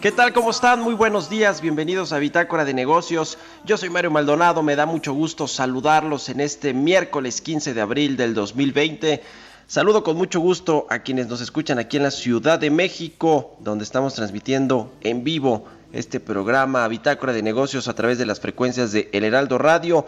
¿Qué tal? ¿Cómo están? Muy buenos días, bienvenidos a Bitácora de Negocios. Yo soy Mario Maldonado, me da mucho gusto saludarlos en este miércoles 15 de abril del 2020. Saludo con mucho gusto a quienes nos escuchan aquí en la Ciudad de México, donde estamos transmitiendo en vivo este programa Bitácora de Negocios a través de las frecuencias de El Heraldo Radio.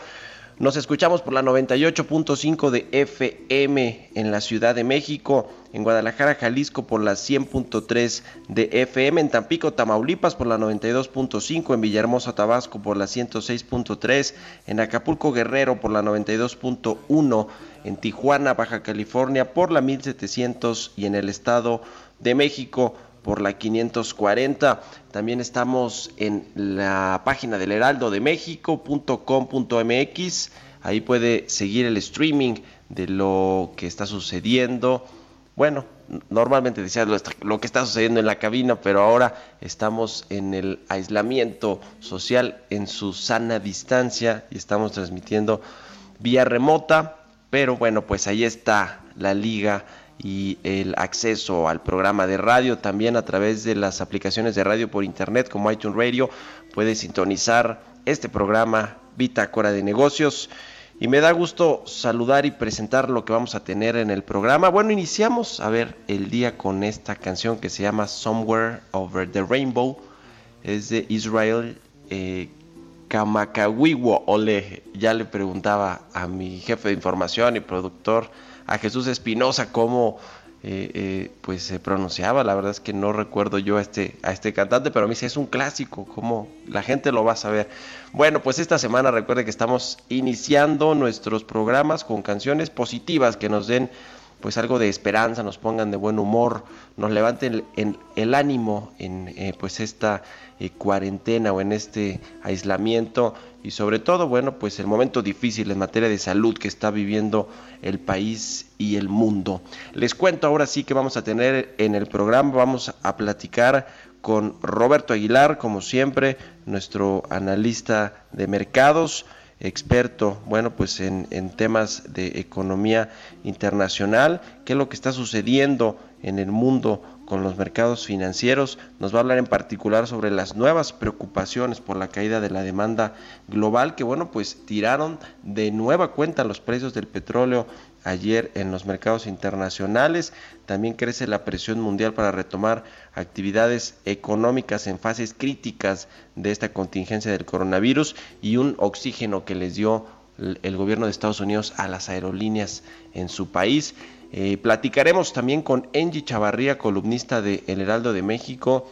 Nos escuchamos por la 98.5 de FM en la Ciudad de México, en Guadalajara, Jalisco por la 100.3 de FM, en Tampico, Tamaulipas por la 92.5, en Villahermosa, Tabasco por la 106.3, en Acapulco, Guerrero por la 92.1, en Tijuana, Baja California por la 1700 y en el Estado de México por la 540. También estamos en la página del heraldo de México.com.mx. Ahí puede seguir el streaming de lo que está sucediendo. Bueno, normalmente decía lo, lo que está sucediendo en la cabina, pero ahora estamos en el aislamiento social en su sana distancia y estamos transmitiendo vía remota. Pero bueno, pues ahí está la liga y el acceso al programa de radio también a través de las aplicaciones de radio por internet como iTunes Radio puede sintonizar este programa Bitácora de Negocios y me da gusto saludar y presentar lo que vamos a tener en el programa. Bueno, iniciamos a ver el día con esta canción que se llama Somewhere Over the Rainbow. Es de Israel eh, Kamakawiwo Ole. Ya le preguntaba a mi jefe de información y productor a Jesús Espinosa cómo eh, eh, pues se pronunciaba. La verdad es que no recuerdo yo a este, a este cantante, pero a mí sí es un clásico, como la gente lo va a saber. Bueno, pues esta semana recuerde que estamos iniciando nuestros programas con canciones positivas que nos den pues algo de esperanza, nos pongan de buen humor, nos levanten el, ánimo en eh, pues esta eh, cuarentena o en este aislamiento y sobre todo, bueno, pues el momento difícil en materia de salud que está viviendo el país y el mundo. Les cuento ahora sí que vamos a tener en el programa, vamos a platicar con Roberto Aguilar, como siempre, nuestro analista de mercados experto, bueno, pues en, en, temas de economía internacional, qué es lo que está sucediendo en el mundo con los mercados financieros. Nos va a hablar en particular sobre las nuevas preocupaciones por la caída de la demanda global, que bueno, pues tiraron de nueva cuenta los precios del petróleo ayer en los mercados internacionales. También crece la presión mundial para retomar actividades económicas en fases críticas de esta contingencia del coronavirus y un oxígeno que les dio el gobierno de Estados Unidos a las aerolíneas en su país. Eh, platicaremos también con Angie Chavarría, columnista de El Heraldo de México,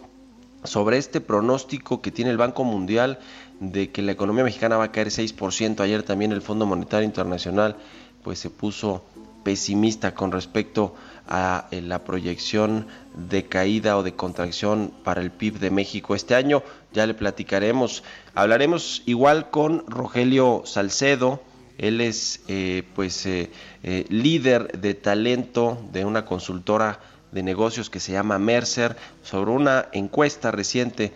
sobre este pronóstico que tiene el Banco Mundial de que la economía mexicana va a caer 6%. Ayer también el Fondo Monetario Internacional pues se puso pesimista con respecto a eh, la proyección de caída o de contracción para el PIB de México este año. Ya le platicaremos. Hablaremos igual con Rogelio Salcedo. Él es eh, pues eh, eh, líder de talento de una consultora de negocios que se llama Mercer sobre una encuesta reciente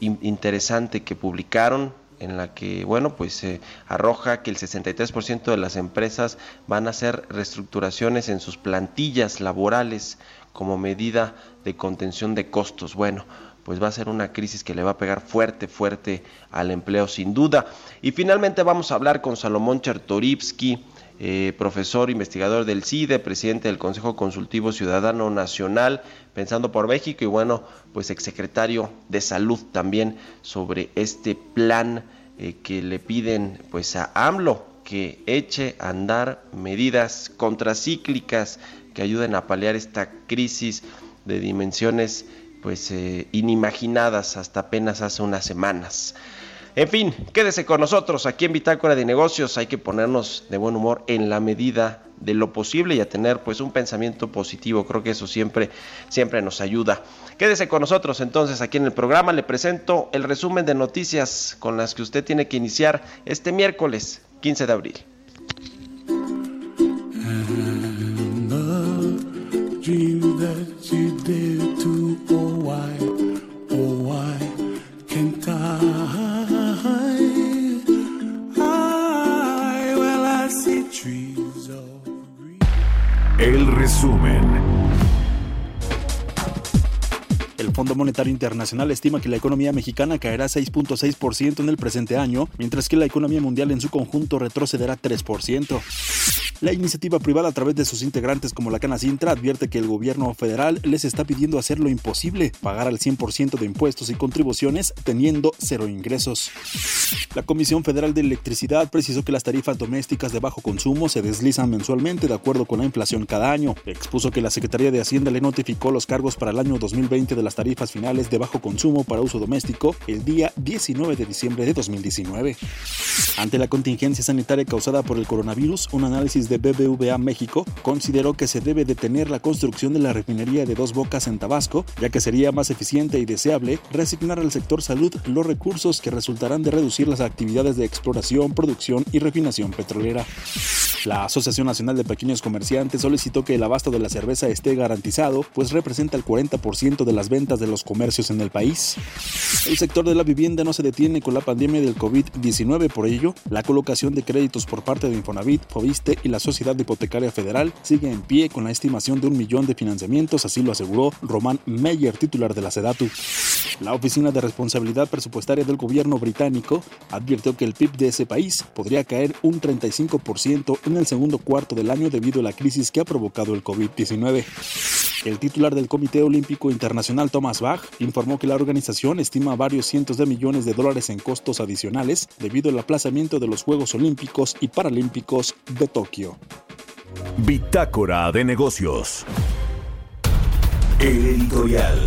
interesante que publicaron en la que, bueno, pues se arroja que el 63% de las empresas van a hacer reestructuraciones en sus plantillas laborales como medida de contención de costos. Bueno, pues va a ser una crisis que le va a pegar fuerte, fuerte al empleo sin duda. Y finalmente vamos a hablar con Salomón Chertorivsky, eh, profesor investigador del CIDE, presidente del Consejo Consultivo Ciudadano Nacional, pensando por México y bueno, pues exsecretario de Salud también sobre este plan eh, que le piden pues a AMLO que eche a andar medidas contracíclicas que ayuden a paliar esta crisis de dimensiones pues eh, inimaginadas hasta apenas hace unas semanas. En fin, quédese con nosotros aquí en Bitácora de Negocios. Hay que ponernos de buen humor en la medida de lo posible y a tener pues un pensamiento positivo. Creo que eso siempre, siempre nos ayuda. Quédese con nosotros entonces aquí en el programa. Le presento el resumen de noticias con las que usted tiene que iniciar este miércoles 15 de abril. El Fondo Monetario Internacional estima que la economía mexicana caerá 6.6% en el presente año, mientras que la economía mundial en su conjunto retrocederá 3%. La iniciativa privada a través de sus integrantes como la Canacintra advierte que el gobierno federal les está pidiendo hacer lo imposible, pagar al 100% de impuestos y contribuciones teniendo cero ingresos. La Comisión Federal de Electricidad precisó que las tarifas domésticas de bajo consumo se deslizan mensualmente de acuerdo con la inflación cada año. Expuso que la Secretaría de Hacienda le notificó los cargos para el año 2020 de las tarifas finales de bajo consumo para uso doméstico el día 19 de diciembre de 2019. Ante la contingencia sanitaria causada por el coronavirus, un análisis de BBVA México consideró que se debe detener la construcción de la refinería de dos bocas en Tabasco, ya que sería más eficiente y deseable resignar al sector salud los recursos que resultarán de reducir las actividades de exploración, producción y refinación petrolera. La Asociación Nacional de Pequeños Comerciantes solicitó que el abasto de la cerveza esté garantizado, pues representa el 40% de las ventas de los comercios en el país. El sector de la vivienda no se detiene con la pandemia del COVID-19, por ello, la colocación de créditos por parte de Infonavit, Fobiste y la Sociedad Hipotecaria Federal sigue en pie con la estimación de un millón de financiamientos, así lo aseguró Román Meyer, titular de la SEDATU. La Oficina de Responsabilidad Presupuestaria del Gobierno británico advirtió que el PIB de ese país podría caer un 35% en el segundo cuarto del año debido a la crisis que ha provocado el COVID-19. El titular del Comité Olímpico Internacional, Thomas Bach, informó que la organización estima varios cientos de millones de dólares en costos adicionales debido al aplazamiento de los Juegos Olímpicos y Paralímpicos de Tokio. Bitácora de negocios. El editorial.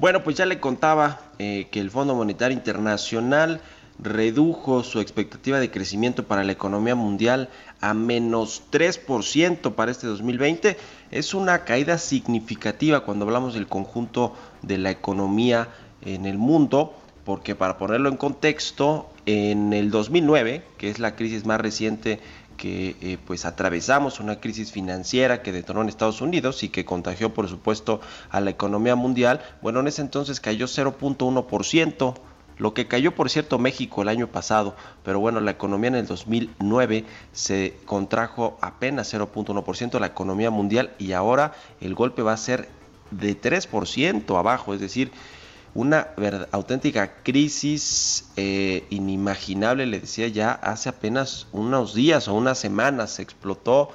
Bueno, pues ya le contaba eh, que el Fondo Monetario Internacional redujo su expectativa de crecimiento para la economía mundial a menos 3% para este 2020. Es una caída significativa cuando hablamos del conjunto de la economía en el mundo, porque para ponerlo en contexto, en el 2009, que es la crisis más reciente que eh, pues atravesamos una crisis financiera que detonó en Estados Unidos y que contagió por supuesto a la economía mundial, bueno, en ese entonces cayó 0.1%, lo que cayó por cierto México el año pasado, pero bueno, la economía en el 2009 se contrajo apenas 0.1% la economía mundial y ahora el golpe va a ser de 3% abajo, es decir, una auténtica crisis eh, inimaginable, le decía ya hace apenas unos días o unas semanas se explotó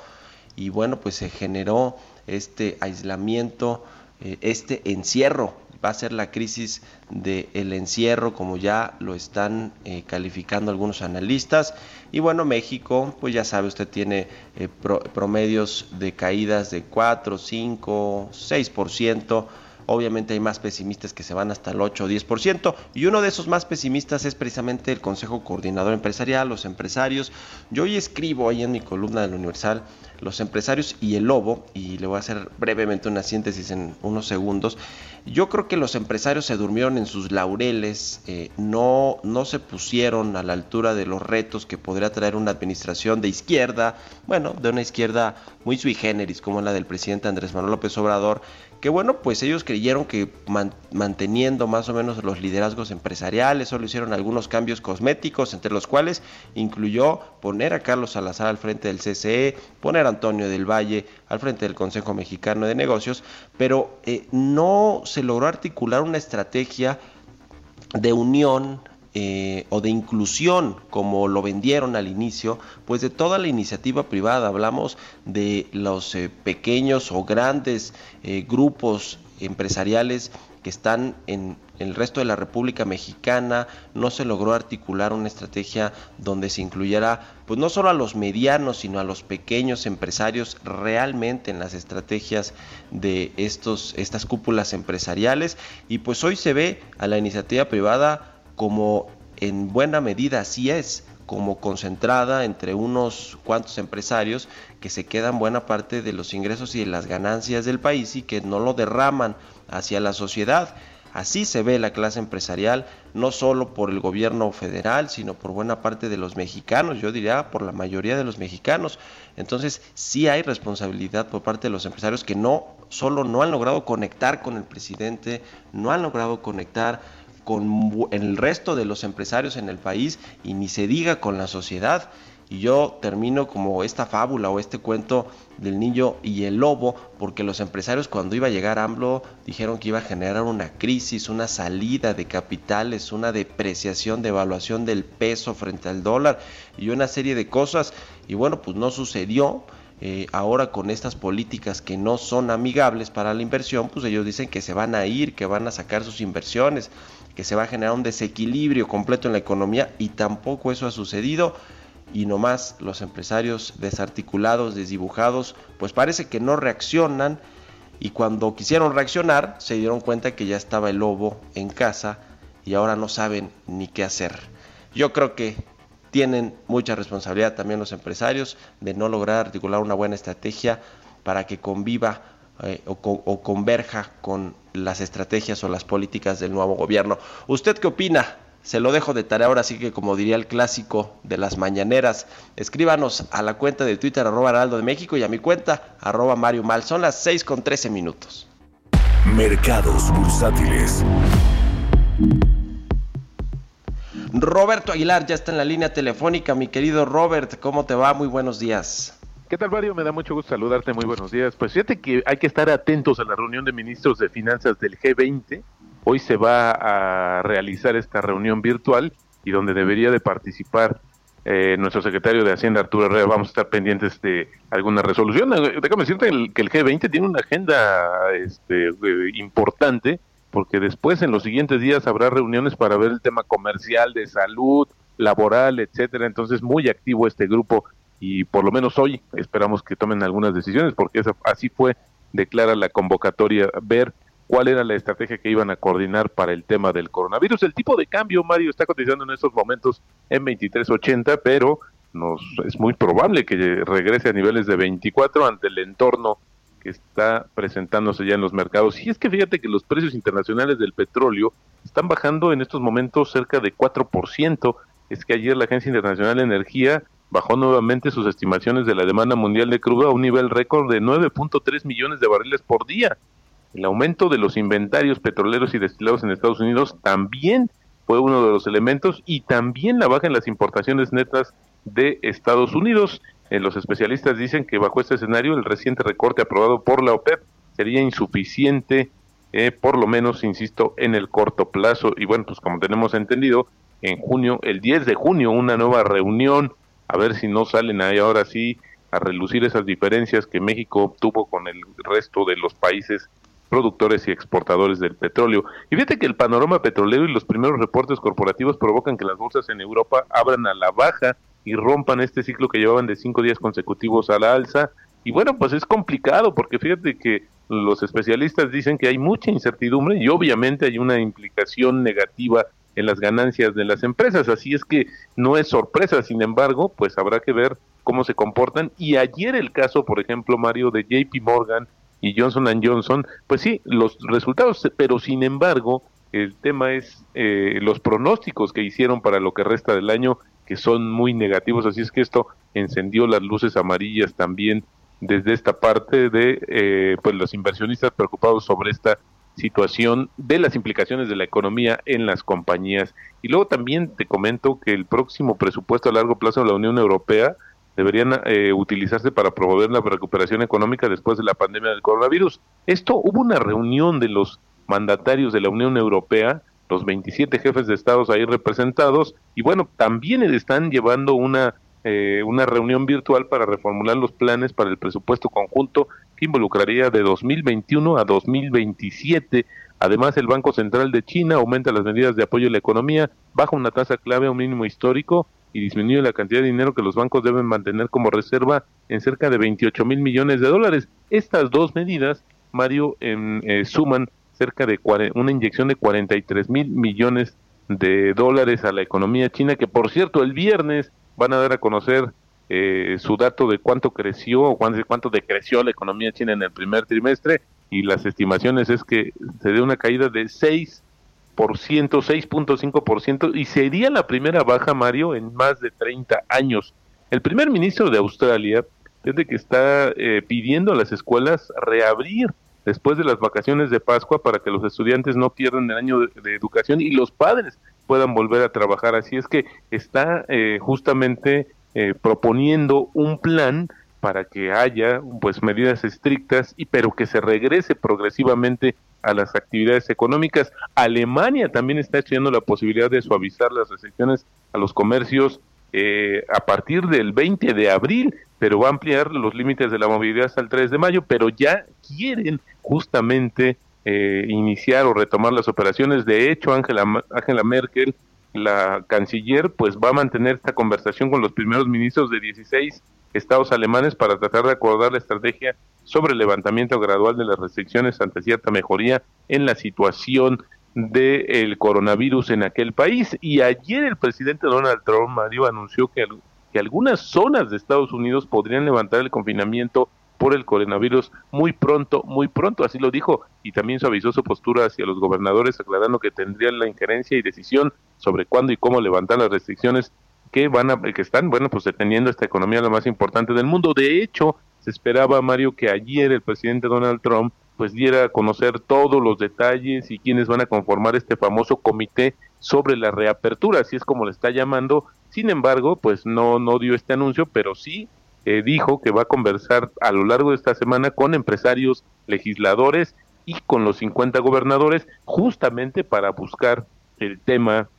y bueno, pues se generó este aislamiento, eh, este encierro. Va a ser la crisis del encierro, como ya lo están eh, calificando algunos analistas. Y bueno, México, pues ya sabe, usted tiene promedios de caídas de 4, 5, 6%. Obviamente hay más pesimistas que se van hasta el 8 o 10%. Y uno de esos más pesimistas es precisamente el Consejo Coordinador Empresarial, los empresarios. Yo hoy escribo ahí en mi columna del Universal los empresarios y el lobo, y le voy a hacer brevemente una síntesis en unos segundos. Yo creo que los empresarios se durmieron en sus laureles, eh, no, no se pusieron a la altura de los retos que podría traer una administración de izquierda, bueno, de una izquierda muy sui generis, como la del presidente Andrés Manuel López Obrador, que bueno, pues ellos creyeron que manteniendo más o menos los liderazgos empresariales, solo hicieron algunos cambios cosméticos, entre los cuales incluyó poner a Carlos Salazar al frente del CCE, poner a Antonio del Valle al frente del Consejo Mexicano de Negocios, pero eh, no se logró articular una estrategia de unión eh, o de inclusión, como lo vendieron al inicio, pues de toda la iniciativa privada. Hablamos de los eh, pequeños o grandes eh, grupos empresariales que están en el resto de la República Mexicana, no se logró articular una estrategia donde se incluyera pues no solo a los medianos, sino a los pequeños empresarios realmente en las estrategias de estos estas cúpulas empresariales y pues hoy se ve a la iniciativa privada como en buena medida así es, como concentrada entre unos cuantos empresarios que se quedan buena parte de los ingresos y de las ganancias del país y que no lo derraman hacia la sociedad. Así se ve la clase empresarial, no solo por el gobierno federal, sino por buena parte de los mexicanos, yo diría por la mayoría de los mexicanos. Entonces sí hay responsabilidad por parte de los empresarios que no solo no han logrado conectar con el presidente, no han logrado conectar con el resto de los empresarios en el país y ni se diga con la sociedad. Y yo termino como esta fábula o este cuento del niño y el lobo, porque los empresarios cuando iba a llegar AMLO dijeron que iba a generar una crisis, una salida de capitales, una depreciación, devaluación del peso frente al dólar y una serie de cosas. Y bueno, pues no sucedió. Eh, ahora con estas políticas que no son amigables para la inversión, pues ellos dicen que se van a ir, que van a sacar sus inversiones que se va a generar un desequilibrio completo en la economía y tampoco eso ha sucedido y nomás los empresarios desarticulados, desdibujados, pues parece que no reaccionan y cuando quisieron reaccionar se dieron cuenta que ya estaba el lobo en casa y ahora no saben ni qué hacer. Yo creo que tienen mucha responsabilidad también los empresarios de no lograr articular una buena estrategia para que conviva eh, o, converja con las estrategias o las políticas del nuevo gobierno. ¿Usted qué opina? Se lo dejo de tarea ahora, así que como diría el clásico de las mañaneras, escríbanos a la cuenta de Twitter arroba Araldo de México y a mi cuenta arroba Mario Mal. Son las 6 con 13 minutos. Mercados bursátiles. Roberto Aguilar ya está en la línea telefónica. Mi querido Robert, ¿cómo te va? Muy buenos días. ¿Qué tal, Mario? Me da mucho gusto saludarte. Muy buenos días. Pues fíjate que hay que estar atentos a la reunión de ministros de finanzas del G20. Hoy se va a realizar esta reunión virtual y donde debería de participar eh, nuestro secretario de Hacienda, Arturo Herrera. Vamos a estar pendientes de alguna resolución. Eh, déjame decirte que el G20 tiene una agenda este, eh, importante porque después en los siguientes días habrá reuniones para ver el tema comercial, de salud, laboral, etcétera. Entonces, muy activo este grupo y por lo menos hoy esperamos que tomen algunas decisiones porque así fue, declara la convocatoria, ver cuál era la estrategia que iban a coordinar para el tema del coronavirus. El tipo de cambio, Mario, está cotizando en estos momentos en 23.80, pero nos, es muy probable que regrese a niveles de 24 ante el entorno que está presentándose ya en los mercados. Y es que fíjate que los precios internacionales del petróleo están bajando en estos momentos cerca de 4%. Es que ayer la Agencia Internacional de Energía bajó nuevamente sus estimaciones de la demanda mundial de crudo a un nivel récord de 9.3 millones de barriles por día. El aumento de los inventarios petroleros y destilados en Estados Unidos también fue uno de los elementos y también la baja en las importaciones netas de Estados Unidos. Eh, los especialistas dicen que bajo este escenario el reciente recorte aprobado por la OPEP sería insuficiente, eh, por lo menos, insisto, en el corto plazo. Y bueno, pues como tenemos entendido, en junio, el 10 de junio, una nueva reunión a ver si no salen ahí ahora sí a relucir esas diferencias que México tuvo con el resto de los países productores y exportadores del petróleo. Y fíjate que el panorama petrolero y los primeros reportes corporativos provocan que las bolsas en Europa abran a la baja y rompan este ciclo que llevaban de cinco días consecutivos a la alza. Y bueno, pues es complicado porque fíjate que los especialistas dicen que hay mucha incertidumbre y obviamente hay una implicación negativa en las ganancias de las empresas. Así es que no es sorpresa, sin embargo, pues habrá que ver cómo se comportan. Y ayer el caso, por ejemplo, Mario, de JP Morgan y Johnson Johnson, pues sí, los resultados, pero sin embargo, el tema es eh, los pronósticos que hicieron para lo que resta del año, que son muy negativos. Así es que esto encendió las luces amarillas también desde esta parte de eh, pues los inversionistas preocupados sobre esta situación de las implicaciones de la economía en las compañías. Y luego también te comento que el próximo presupuesto a largo plazo de la Unión Europea deberían eh, utilizarse para promover la recuperación económica después de la pandemia del coronavirus. Esto hubo una reunión de los mandatarios de la Unión Europea, los 27 jefes de estados ahí representados, y bueno, también están llevando una, eh, una reunión virtual para reformular los planes para el presupuesto conjunto involucraría de 2021 a 2027. Además, el Banco Central de China aumenta las medidas de apoyo a la economía, baja una tasa clave a un mínimo histórico y disminuye la cantidad de dinero que los bancos deben mantener como reserva en cerca de 28 mil millones de dólares. Estas dos medidas, Mario, eh, suman cerca de una inyección de 43 mil millones de dólares a la economía china, que por cierto el viernes van a dar a conocer eh, su dato de cuánto creció o cuánto, cuánto decreció la economía china en el primer trimestre y las estimaciones es que se dé una caída de 6 6.5% y sería la primera baja, Mario, en más de 30 años. El primer ministro de Australia desde que está eh, pidiendo a las escuelas reabrir después de las vacaciones de Pascua para que los estudiantes no pierdan el año de, educación y los padres puedan volver a trabajar. Así es que está eh, justamente eh, proponiendo un plan para que haya pues medidas estrictas y pero que se regrese progresivamente a las actividades económicas. Alemania también está estudiando la posibilidad de suavizar las restricciones a los comercios eh, a partir del 20 de abril, pero va a ampliar los límites de la movilidad hasta el 3 de mayo, pero ya quieren justamente eh, iniciar o retomar las operaciones. De hecho, Angela, Angela Merkel, la canciller, pues va a mantener esta conversación con los primeros ministros de 16 estados alemanes para tratar de acordar la estrategia sobre el levantamiento gradual de las restricciones ante cierta mejoría en la situación del coronavirus en aquel país. Y ayer el presidente Donald Trump, Mario, anunció que, que algunas zonas de Estados Unidos podrían levantar el confinamiento por el coronavirus muy pronto, muy pronto, así lo dijo, y también suavizó su postura hacia los gobernadores, aclarando que tendrían la injerencia y decisión sobre cuándo y cómo levantar las restricciones que van a, que están, bueno, pues deteniendo esta economía la más importante del mundo. De hecho, se esperaba, Mario, que ayer el presidente Donald Trump pues diera a conocer todos los detalles y quiénes van a conformar este famoso comité sobre la reapertura, así es como le está llamando. Sin embargo, pues no, no dio este anuncio, pero sí eh, dijo que va a conversar a lo largo de esta semana con empresarios, legisladores y con los 50 gobernadores, justamente para buscar el tema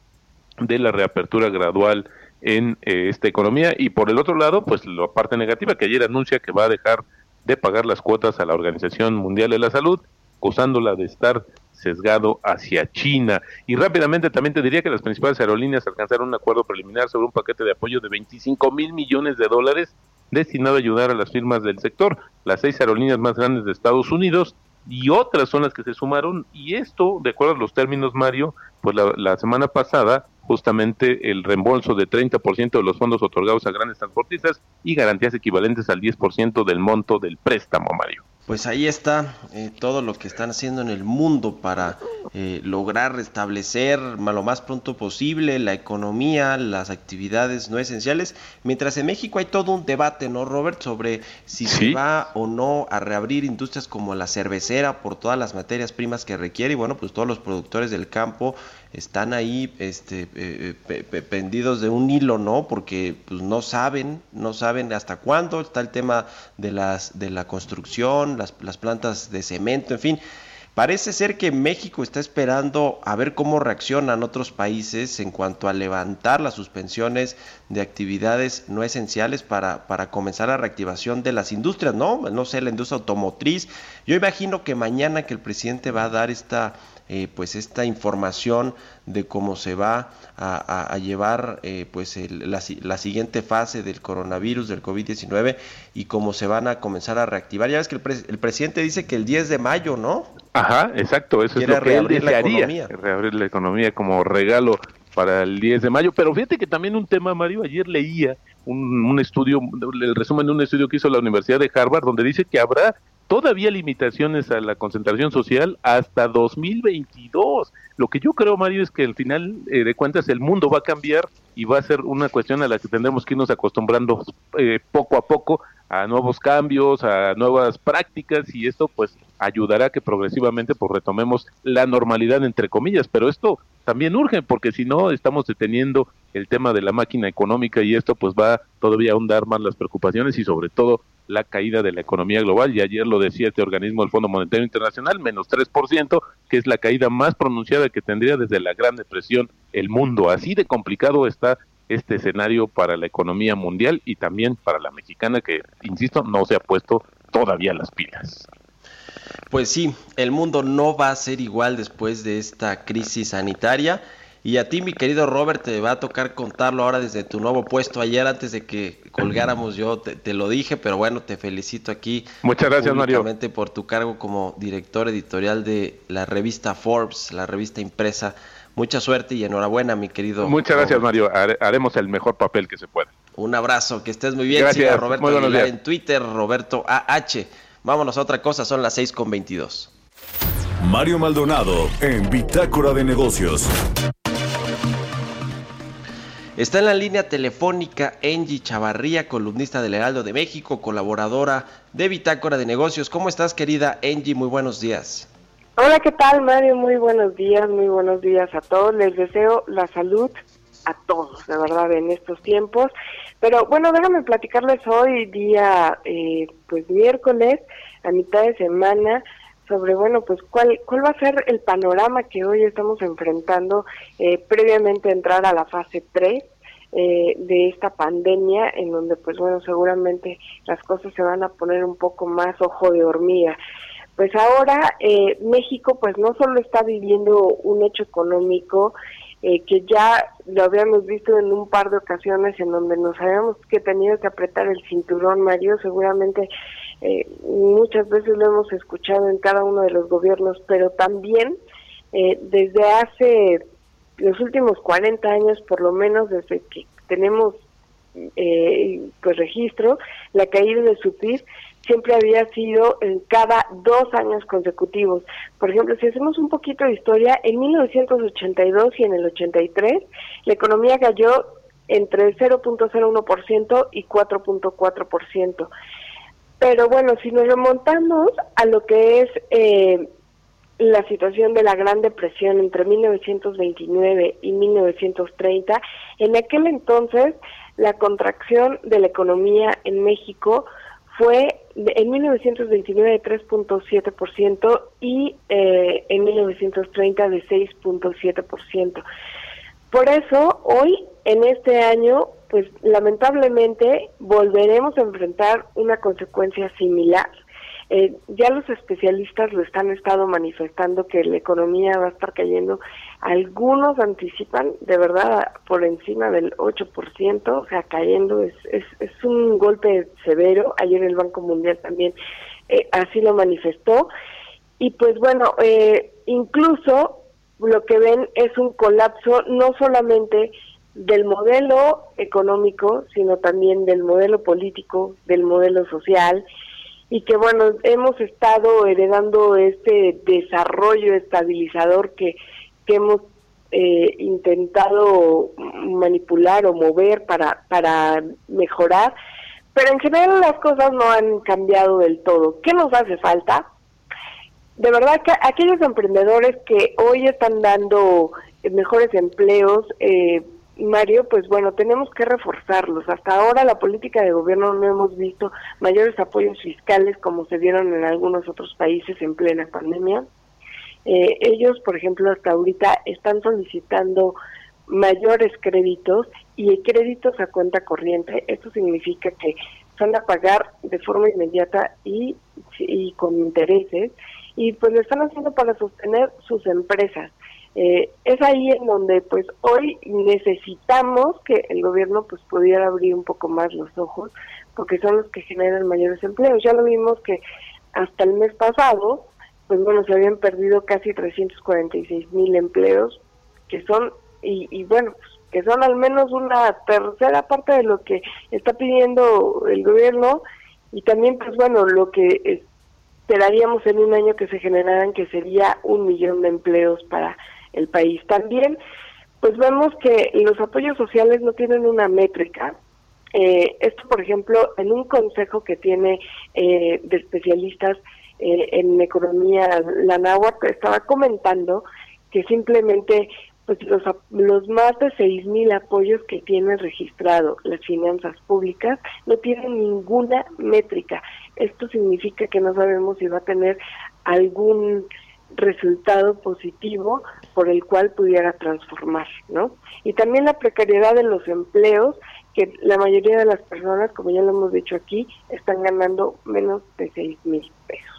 de la reapertura gradual en eh, esta economía. Y por el otro lado, pues la parte negativa, que ayer anuncia que va a dejar de pagar las cuotas a la Organización Mundial de la Salud, acusándola de estar sesgado hacia China. Y rápidamente también te diría que las principales aerolíneas alcanzaron un acuerdo preliminar sobre un paquete de apoyo de 25 mil millones de dólares destinado a ayudar a las firmas del sector, las seis aerolíneas más grandes de Estados Unidos y otras son las que se sumaron y esto, de acuerdo a los términos, Mario, pues la semana pasada justamente el reembolso de 30% de los fondos otorgados a grandes transportistas y garantías equivalentes al 10% del monto del préstamo, Mario. Pues ahí está eh, todo lo que están haciendo en el mundo para eh, lograr restablecer lo más pronto posible la economía, las actividades no esenciales, mientras en México hay todo un debate, ¿no, Robert? Sobre si se va o no a reabrir industrias como la cervecera por todas las materias primas que requiere. Y bueno, pues todos los productores del campo están ahí este, eh, pendidos de un hilo, ¿no? Porque pues, no saben, no saben hasta cuándo está el tema de, las, de la construcción, las, las plantas de cemento, en fin. Parece ser que México está esperando a ver cómo reaccionan otros países en cuanto a levantar las suspensiones de actividades no esenciales para, para comenzar la reactivación de las industrias, ¿no? No sé, la industria automotriz. Yo imagino que mañana que el presidente va a dar esta eh, pues esta información de cómo se va a, llevar eh, pues la, siguiente fase del coronavirus, del COVID-19 y cómo se van a comenzar a reactivar. Ya ves que el, presidente dice que el 10 de mayo, ¿no? Ajá, exacto, eso es lo que él desearía, reabrir la economía como regalo para el 10 de mayo. Pero fíjate que también un tema, Mario, ayer leía un, un, estudio, el resumen de un estudio que hizo la Universidad de Harvard, donde dice que habrá todavía limitaciones a la concentración social hasta 2022. Lo que yo creo, Mario, es que al final eh, de cuentas el mundo va a cambiar y va a ser una cuestión a la que tendremos que irnos acostumbrando eh, poco a poco a nuevos cambios, a nuevas prácticas y esto pues ayudará a que progresivamente pues retomemos la normalidad entre comillas, pero esto también urge porque si no estamos deteniendo el tema de la máquina económica y esto pues va todavía a ahondar más las preocupaciones y sobre todo la caída de la economía global y ayer lo decía este organismo del Fondo Monetario Internacional, menos 3%, que es la caída más pronunciada que tendría desde la Gran Depresión el mundo. Así de complicado está este escenario para la economía mundial y también para la mexicana que, insisto, no se ha puesto todavía las pilas. Pues sí, el mundo no va a ser igual después de esta crisis sanitaria. Y a ti, mi querido Robert, te va a tocar contarlo ahora desde tu nuevo puesto. Ayer, antes de que colgáramos, yo te, lo dije, pero bueno, te felicito aquí. Muchas gracias, Mario. por tu cargo como director editorial de la revista Forbes, la revista impresa. Mucha suerte y enhorabuena, mi querido. Muchas gracias, Mario. haremos el mejor papel que se pueda. Un abrazo, que estés muy bien. Gracias. Roberto Aguilar en Twitter, Roberto AH. Vámonos a otra cosa, son las 6 con 22. Mario Maldonado en Bitácora de Negocios. Está en la línea telefónica Angie Chavarría, columnista del Heraldo de México, colaboradora de Bitácora de Negocios. ¿Cómo estás, querida Angie? Muy buenos días. Hola, ¿qué tal, Mario? Muy buenos días, muy buenos días a todos. Les deseo la salud a todos, de verdad, en estos tiempos. Pero bueno, déjame platicarles hoy, día, eh, pues miércoles, a mitad de semana, sobre, bueno, pues cuál, cuál va a ser el panorama que hoy estamos enfrentando eh, previamente a entrar a la fase 3 eh, de esta pandemia, en donde, pues bueno, seguramente las cosas se van a poner un poco más ojo de hormiga. Pues ahora eh, México, pues no solo está viviendo un hecho económico, eh, que ya lo habíamos visto en un par de ocasiones en donde nos habíamos que tenido que apretar el cinturón, Mario, seguramente eh, muchas veces lo hemos escuchado en cada uno de los gobiernos, pero también eh, desde hace los últimos 40 años, por lo menos desde que tenemos eh, pues registro, la caída de su PIB siempre había sido en cada dos años consecutivos. Por ejemplo, si hacemos un poquito de historia, en 1982 y en el 83, la economía cayó entre 0.01% y 4.4%. Pero bueno, si nos remontamos a lo que es eh, la situación de la Gran Depresión entre 1929 y 1930, en aquel entonces la contracción de la economía en México fue en 1929 de 3.7% y eh, en 1930 de 6.7%. Por eso, hoy, en este año, pues lamentablemente volveremos a enfrentar una consecuencia similar eh, ya los especialistas lo están estado manifestando que la economía va a estar cayendo. Algunos anticipan, de verdad, por encima del 8%, o sea, cayendo es, es, es un golpe severo. Ayer el Banco Mundial también eh, así lo manifestó. Y pues bueno, eh, incluso lo que ven es un colapso no solamente del modelo económico, sino también del modelo político, del modelo social y que bueno, hemos estado heredando este desarrollo estabilizador que, que hemos eh, intentado manipular o mover para, para mejorar, pero en general las cosas no han cambiado del todo. ¿Qué nos hace falta? De verdad que aquellos emprendedores que hoy están dando mejores empleos, eh, Mario, pues bueno, tenemos que reforzarlos. Hasta ahora la política de gobierno no hemos visto mayores apoyos fiscales como se dieron en algunos otros países en plena pandemia. Eh, ellos, por ejemplo, hasta ahorita están solicitando mayores créditos y créditos a cuenta corriente. Esto significa que van a pagar de forma inmediata y, y con intereses y pues lo están haciendo para sostener sus empresas. Eh, es ahí en donde pues hoy necesitamos que el gobierno pues pudiera abrir un poco más los ojos porque son los que generan mayores empleos. Ya lo vimos que hasta el mes pasado pues bueno se habían perdido casi 346 mil empleos que son y, y bueno pues, que son al menos una tercera parte de lo que está pidiendo el gobierno y también pues bueno lo que esperaríamos en un año que se generaran, que sería un millón de empleos para el país. También, pues vemos que los apoyos sociales no tienen una métrica. Eh, esto, por ejemplo, en un consejo que tiene eh, de especialistas eh, en economía, la NAWAC estaba comentando que simplemente pues los, los más de seis mil apoyos que tienen registrado las finanzas públicas no tienen ninguna métrica. Esto significa que no sabemos si va a tener algún resultado positivo por el cual pudiera transformar, ¿no? Y también la precariedad de los empleos, que la mayoría de las personas, como ya lo hemos dicho aquí, están ganando menos de seis mil pesos.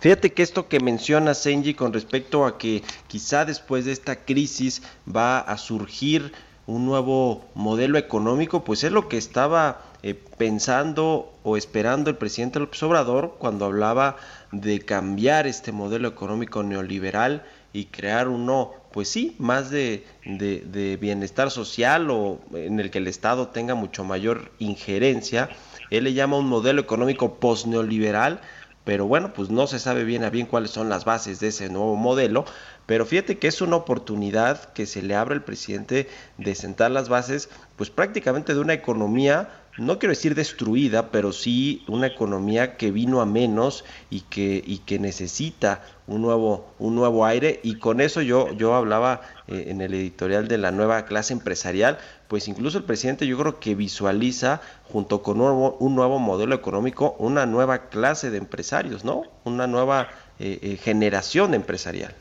Fíjate que esto que menciona Senji con respecto a que quizá después de esta crisis va a surgir un nuevo modelo económico, pues es lo que estaba eh, pensando o esperando el presidente López Obrador cuando hablaba de cambiar este modelo económico neoliberal y crear uno, pues sí, más de, de bienestar social o en el que el Estado tenga mucho mayor injerencia. Él le llama un modelo económico post-neoliberal pero bueno, pues no se sabe bien a bien cuáles son las bases de ese nuevo modelo, pero fíjate que es una oportunidad que se le abre al presidente de sentar las bases, pues prácticamente de una economía no quiero decir destruida, pero sí una economía que vino a menos y que, y que necesita un nuevo, un nuevo aire. Y con eso yo, yo hablaba eh, en el editorial de la nueva clase empresarial, pues incluso el presidente yo creo que visualiza junto con un nuevo, modelo económico una nueva clase de empresarios, ¿no? Una nueva eh, eh, generación empresarial.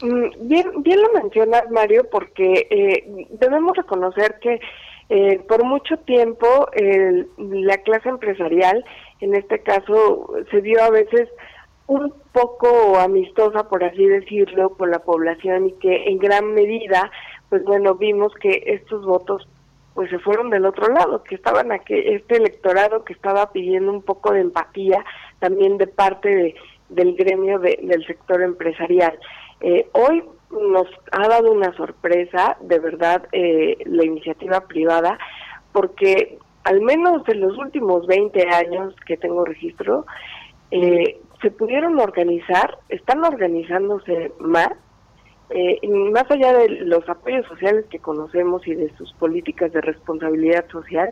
Mm, bien, bien lo mencionas, Mario, porque debemos reconocer que eh, por mucho tiempo la clase empresarial, en este caso, se vio a veces un poco amistosa, por así decirlo, con la población y que en gran medida, pues bueno, vimos que estos votos pues se fueron del otro lado, que estaban aquí, este electorado que estaba pidiendo un poco de empatía también de parte de, del gremio del sector empresarial. Eh, hoy nos ha dado una sorpresa, de verdad, eh, la iniciativa privada, porque al menos en los últimos 20 años que tengo registro, eh, se pudieron organizar, están organizándose más, eh, más allá de los apoyos sociales que conocemos y de sus políticas de responsabilidad social,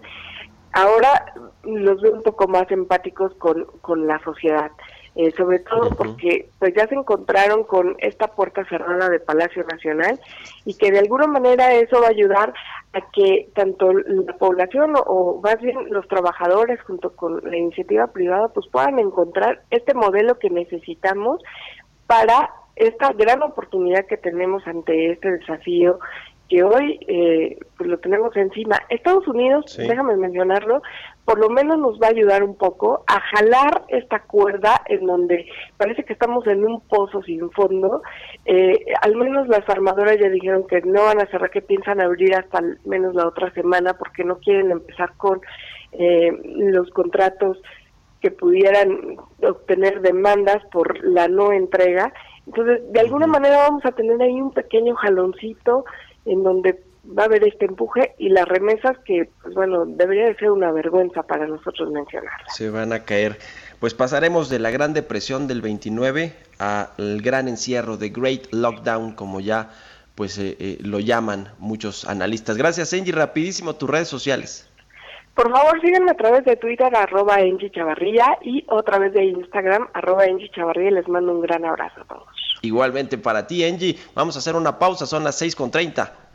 ahora los veo un poco más empáticos con, con la sociedad. Eh, sobre todo porque pues ya se encontraron con esta puerta cerrada de Palacio Nacional y que de alguna manera eso va a ayudar a que tanto la población o, más bien los trabajadores junto con la iniciativa privada pues puedan encontrar este modelo que necesitamos para esta gran oportunidad que tenemos ante este desafío que hoy eh, pues lo tenemos encima. Estados Unidos, déjame mencionarlo, por lo menos nos va a ayudar un poco a jalar esta cuerda en donde parece que estamos en un pozo sin fondo. Eh, al menos las armadoras ya dijeron que no van a cerrar, que piensan abrir hasta al menos la otra semana porque no quieren empezar con eh, los contratos que pudieran obtener demandas por la no entrega. Entonces, de alguna manera vamos a tener ahí un pequeño jaloncito en donde va a haber este empuje y las remesas que, pues bueno, debería de ser una vergüenza para nosotros mencionar. Se van a caer. Pues pasaremos de la gran depresión del 29 al gran encierro, de Great Lockdown, como ya pues eh, eh, lo llaman muchos analistas. Gracias, Angie. Rapidísimo, tus redes sociales. Por favor, síganme a través de Twitter, arroba Angie Chavarría, y otra vez de Instagram, arroba Angie Chavarría. Les mando un gran abrazo a todos. Igualmente para ti, Angie. Vamos a hacer una pausa, son las 6.30.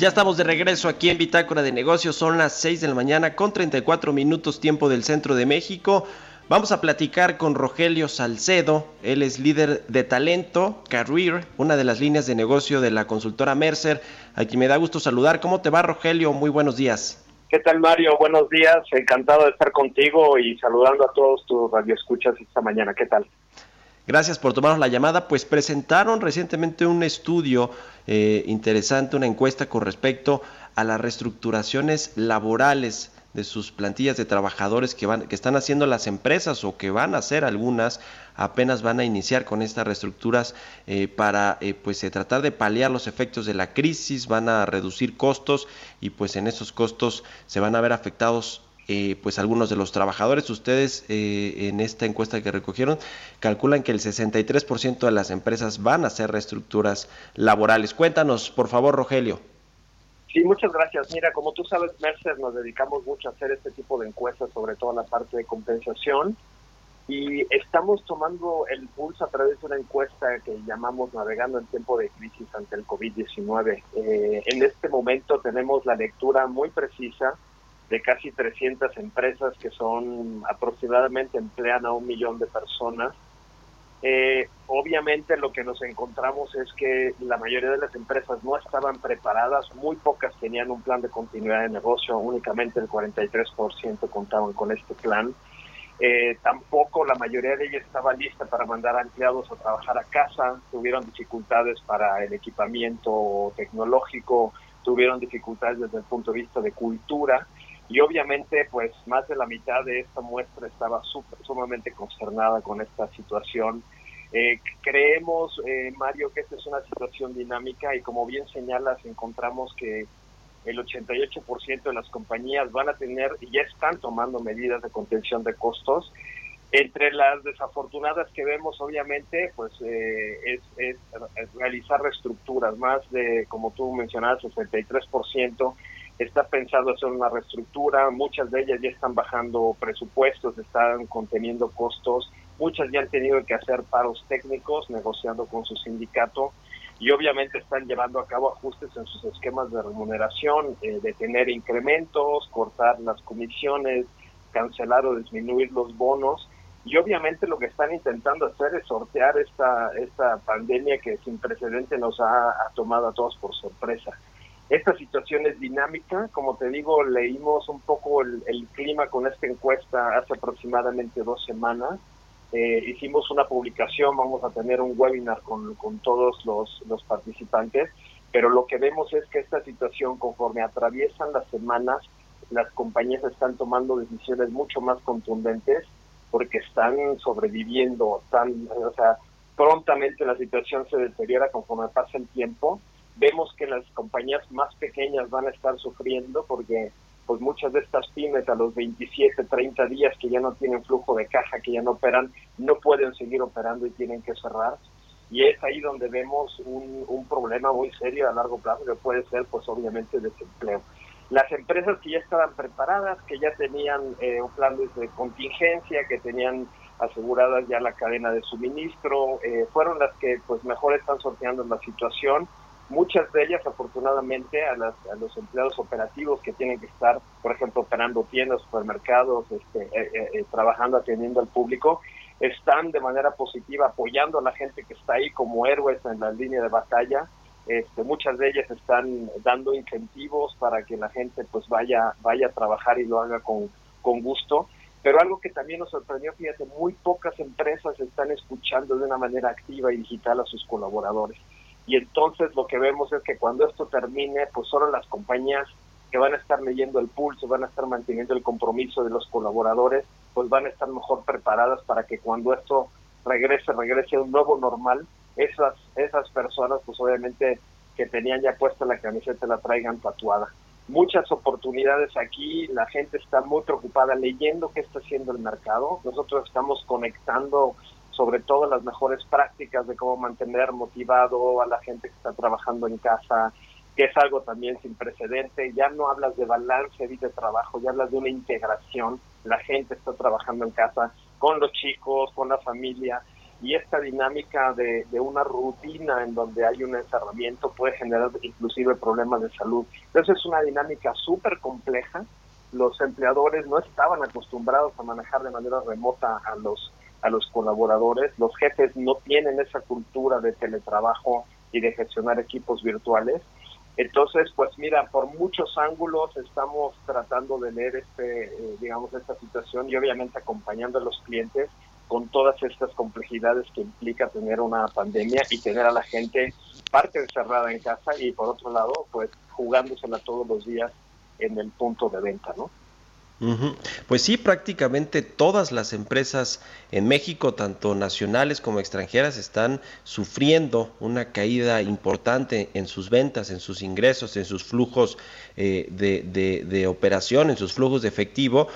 Ya estamos de regreso aquí en Bitácora de Negocios. Son las 6 de la mañana con 34 minutos tiempo del centro de México. Vamos a platicar con Rogelio Salcedo. Él es líder de talento, Career, una de las líneas de negocio de la consultora Mercer. Aquí me da gusto saludar. ¿Cómo te va, Rogelio? Muy buenos días. ¿Qué tal, Mario? Buenos días. Encantado de estar contigo y saludando a todos tus radioescuchas esta mañana. ¿Qué tal? Gracias por tomarnos la llamada. Pues presentaron recientemente un estudio eh, interesante, una encuesta con respecto a las reestructuraciones laborales de sus plantillas de trabajadores que van que están haciendo las empresas o que van a hacer algunas apenas van a iniciar con estas reestructuras eh, para eh, pues tratar de paliar los efectos de la crisis van a reducir costos y pues en esos costos se van a ver afectados pues algunos de los trabajadores. Ustedes en esta encuesta que recogieron calculan que el 63% de las empresas van a hacer reestructuras laborales. Cuéntanos, por favor, Rogelio. Sí, muchas gracias. Mira, como tú sabes, Mercer nos dedicamos mucho a hacer este tipo de encuestas, sobre todo la parte de compensación, y estamos tomando el pulso a través de una encuesta que llamamos Navegando en tiempo de crisis ante el COVID-19. Eh, en este momento tenemos la lectura muy precisa de casi 300 empresas que son aproximadamente emplean a un millón de personas eh, obviamente lo que nos encontramos es que la mayoría de las empresas no estaban preparadas, muy pocas tenían un plan de continuidad de negocio, únicamente el 43% contaban con este plan. Eh, tampoco la mayoría de ellas estaba lista para mandar a empleados a trabajar a casa, tuvieron dificultades para el equipamiento tecnológico, tuvieron dificultades desde el punto de vista de cultura y obviamente pues más de la mitad de esta muestra estaba sumamente consternada con esta situación. Eh, creemos, eh, Mario, que esta es una situación dinámica y como bien señalas, encontramos que el 88% de las compañías van a tener y ya están tomando medidas de contención de costos. Entre las desafortunadas que vemos, obviamente, pues eh, es, es, realizar reestructuras. Más de, como tú mencionabas, 63% está pensado hacer una reestructura, muchas de ellas ya están bajando presupuestos, están conteniendo costos, muchas ya han tenido que hacer paros técnicos negociando con su sindicato y obviamente están llevando a cabo ajustes en sus esquemas de remuneración, eh, de tener incrementos, cortar las comisiones, cancelar o disminuir los bonos y obviamente lo que están intentando hacer es sortear esta, esta pandemia que sin precedente nos ha tomado a todos por sorpresa. Esta situación es dinámica, como te digo, leímos un poco el, clima con esta encuesta hace aproximadamente dos semanas. Eh, hicimos una publicación, vamos a tener un webinar con, todos los, participantes, pero lo que vemos es que esta situación, conforme atraviesan las semanas, las compañías están tomando decisiones mucho más contundentes porque están sobreviviendo, están, o sea, prontamente la situación se deteriora conforme pasa el tiempo Vemos que las compañías más pequeñas van a estar sufriendo porque pues muchas de estas pymes a los 27, 30 días que ya no tienen flujo de caja, que ya no operan, no pueden seguir operando y tienen que cerrar. Y es ahí donde vemos un, problema muy serio a largo plazo que puede ser pues obviamente desempleo. Las empresas que ya estaban preparadas, que ya tenían eh, un plan de contingencia, que tenían aseguradas ya la cadena de suministro, eh, fueron las que pues mejor están sorteando la situación Muchas de ellas, afortunadamente, a, los empleados operativos que tienen que estar, por ejemplo, operando tiendas, supermercados, este, eh, eh, eh, trabajando, atendiendo al público, están de manera positiva apoyando a la gente que está ahí como héroes en la línea de batalla. Este, muchas de ellas están dando incentivos para que la gente pues vaya vaya a trabajar y lo haga con, con gusto. Pero algo que también nos sorprendió, fíjate, muy pocas empresas están escuchando de una manera activa y digital a sus colaboradores y entonces lo que vemos es que cuando esto termine, pues solo las compañías que van a estar leyendo el pulso, van a estar manteniendo el compromiso de los colaboradores, pues van a estar mejor preparadas para que cuando esto regrese, regrese a un nuevo normal, esas, esas personas, pues obviamente que tenían ya puesta la camiseta la traigan tatuada. Muchas oportunidades aquí, la gente está muy preocupada leyendo qué está haciendo el mercado. Nosotros estamos conectando sobre todo las mejores prácticas de cómo mantener motivado a la gente que está trabajando en casa, que es algo también sin precedente. Ya no hablas de balance de trabajo, ya hablas de una integración. La gente está trabajando en casa con los chicos, con la familia, y esta dinámica de, de una rutina en donde hay un encerramiento puede generar inclusive problemas de salud. Entonces es una dinámica súper compleja. Los empleadores no estaban acostumbrados a manejar de manera remota a los a los colaboradores. Los jefes no tienen esa cultura de teletrabajo y de gestionar equipos virtuales. Entonces, pues mira, por muchos ángulos estamos tratando de leer este, eh, digamos, esta situación y obviamente acompañando a los clientes con todas estas complejidades que implica tener una pandemia y tener a la gente parte encerrada en casa y por otro lado, pues jugándosela todos los días en el punto de venta, ¿no? Pues sí, prácticamente todas las empresas en México, tanto nacionales como extranjeras, están sufriendo una caída importante en sus ventas, en sus ingresos, en sus flujos eh, de, de operación, en sus flujos de efectivo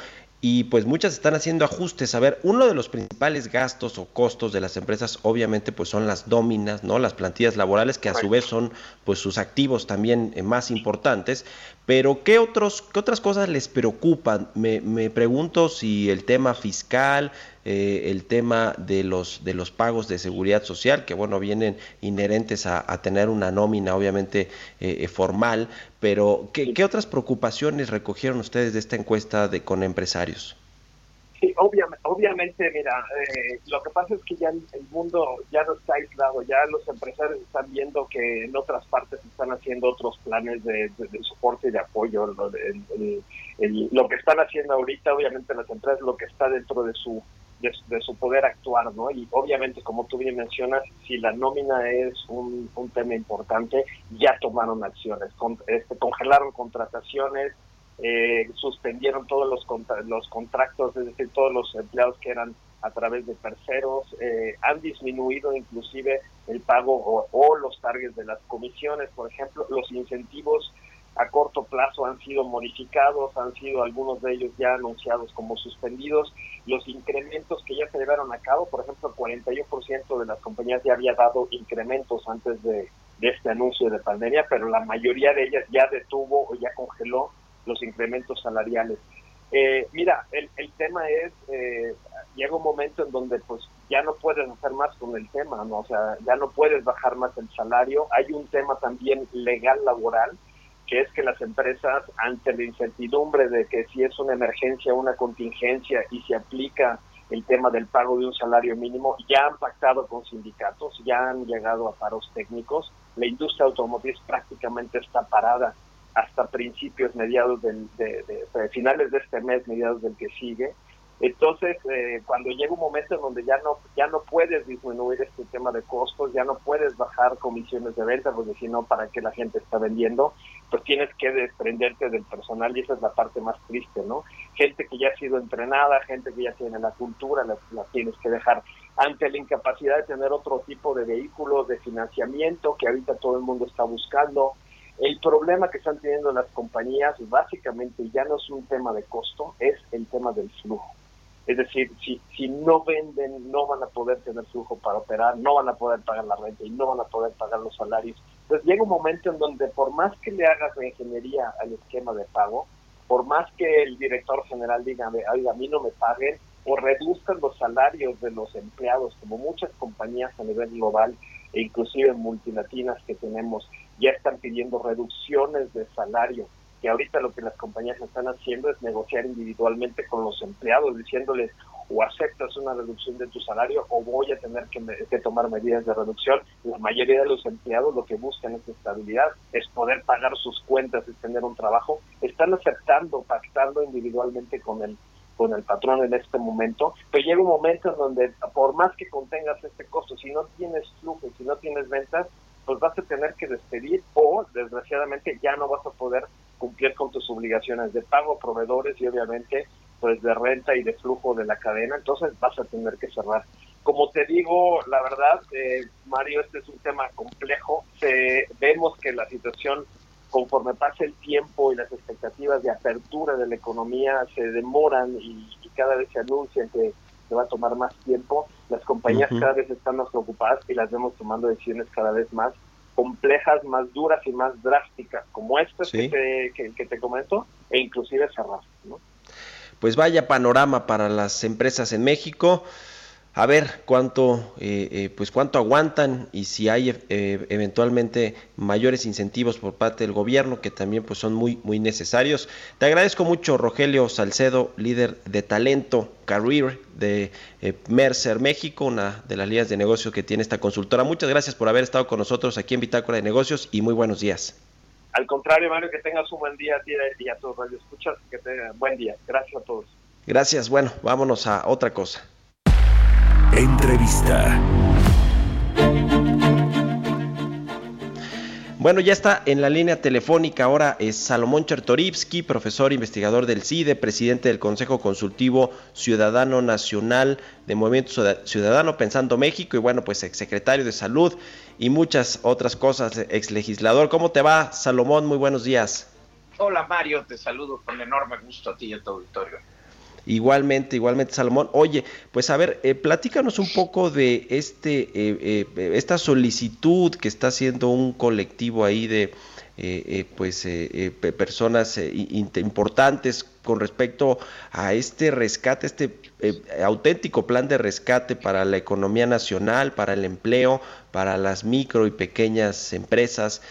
y pues muchas están haciendo ajustes. A ver, uno de los principales gastos o costos de las empresas obviamente pues son las nóminas, ¿no? Las plantillas laborales que a su vez son pues sus activos también eh, más importantes, pero ¿qué, otros, qué otras cosas les preocupan? Me, me pregunto si el tema fiscal, eh, el tema de los, de los pagos de seguridad social, que bueno, vienen inherentes a, tener una nómina obviamente eh, eh, formal, pero ¿qué, ¿qué, otras preocupaciones recogieron ustedes de esta encuesta de, con empresarios? Sí, obviamente, obviamente mira, lo que pasa es que ya el mundo ya no está aislado, ya los empresarios están viendo que en otras partes están haciendo otros planes de, soporte y de apoyo. Lo, lo que están haciendo ahorita, obviamente las empresas, lo que está dentro de su de, su poder actuar, ¿no? Y obviamente, como tú bien mencionas, si la nómina es un, tema importante, ya tomaron acciones, este, congelaron contrataciones, eh, suspendieron todos los, los contratos, es decir, todos los empleados que eran a través de terceros, eh, han disminuido inclusive el pago o, o, los targets de las comisiones, por ejemplo, los incentivos a corto plazo han sido modificados, han sido algunos de ellos ya anunciados como suspendidos. Los incrementos que ya se llevaron a cabo, por ejemplo, el 41% de las compañías ya había dado incrementos antes de, este anuncio de pandemia, pero la mayoría de ellas ya detuvo o ya congeló los incrementos salariales. Eh, mira, el, el, tema es, eh, llega un momento en donde pues ya no puedes hacer más con el tema, ¿no? O sea, ya no puedes bajar más el salario. Hay un tema también legal laboral que es que las empresas, ante la incertidumbre de que si es una emergencia o una contingencia y se aplica el tema del pago de un salario mínimo, ya han pactado con sindicatos, ya han llegado a paros técnicos, la industria automotriz prácticamente está parada hasta principios, mediados del, de, de finales de este mes, mediados del que sigue, entonces, eh, cuando llega un momento en donde ya no ya no puedes disminuir este tema de costos, ya no puedes bajar comisiones de venta, porque si no, ¿para qué la gente está vendiendo? Pues tienes que desprenderte del personal y esa es la parte más triste, ¿no? Gente que ya ha sido entrenada, gente que ya tiene la cultura, la, la tienes que dejar ante la incapacidad de tener otro tipo de vehículos de financiamiento que ahorita todo el mundo está buscando. El problema que están teniendo las compañías básicamente ya no es un tema de costo, es el tema del flujo es decir, si, si no venden, no van a poder tener flujo para operar, no van a poder pagar la renta y no van a poder pagar los salarios. Entonces llega un momento en donde por más que le hagas la ingeniería al esquema de pago, por más que el director general diga, oiga, a mí no me paguen, o reduzcan los salarios de los empleados, como muchas compañías a nivel global e inclusive multilatinas que tenemos, ya están pidiendo reducciones de salario que ahorita lo que las compañías están haciendo es negociar individualmente con los empleados, diciéndoles o aceptas una reducción de tu salario o voy a tener que, tomar medidas de reducción. La mayoría de los empleados lo que buscan es estabilidad, es poder pagar sus cuentas, es tener un trabajo. Están aceptando, pactando individualmente con el con el patrón en este momento, pero llega un momento en donde por más que contengas este costo, si no tienes flujo, si no tienes ventas, pues vas a tener que despedir o desgraciadamente ya no vas a poder cumplir con tus obligaciones de pago proveedores y obviamente pues de renta y de flujo de la cadena, entonces vas a tener que cerrar. Como te digo, la verdad, eh, Mario, este es un tema complejo. vemos que la situación, conforme pasa el tiempo y las expectativas de apertura de la economía se demoran y, cada vez se anuncian que se va a tomar más tiempo, las compañías cada vez están más preocupadas y las vemos tomando decisiones cada vez más complejas, más duras y más drásticas, como estas que, te, que, te comento, e inclusive cerrar. ¿no? Pues vaya panorama para las empresas en México a ver cuánto, eh, eh, pues cuánto aguantan y si hay eh, eventualmente mayores incentivos por parte del gobierno que también pues son muy muy necesarios. Te agradezco mucho Rogelio Salcedo, líder de talento career de Mercer México, una de las líneas de negocios que tiene esta consultora. Muchas gracias por haber estado con nosotros aquí en Bitácora de Negocios y muy buenos días. Al contrario, Mario, que tengas un buen día a ti y a todos los escuchas, que tengan buen día. Gracias a todos. Gracias. Bueno, vámonos a otra cosa. Entrevista. Bueno, ya está en la línea telefónica ahora es Salomón Chertorivsky, profesor investigador del CIDE, presidente del Consejo Consultivo Ciudadano Nacional de Movimiento Ciudadano Pensando México y bueno, pues exsecretario de Salud y muchas otras cosas, ex legislador. ¿Cómo te va, Salomón? Muy buenos días. Hola Mario, te saludo con enorme gusto a ti y a tu auditorio. Igualmente, igualmente, Salomón. Oye, pues a ver, eh, platícanos un poco de este, eh, eh, esta solicitud que está haciendo un colectivo ahí de, pues, personas importantes con respecto a este rescate, este auténtico plan de rescate para la economía nacional, para el empleo, para las micro y pequeñas empresas,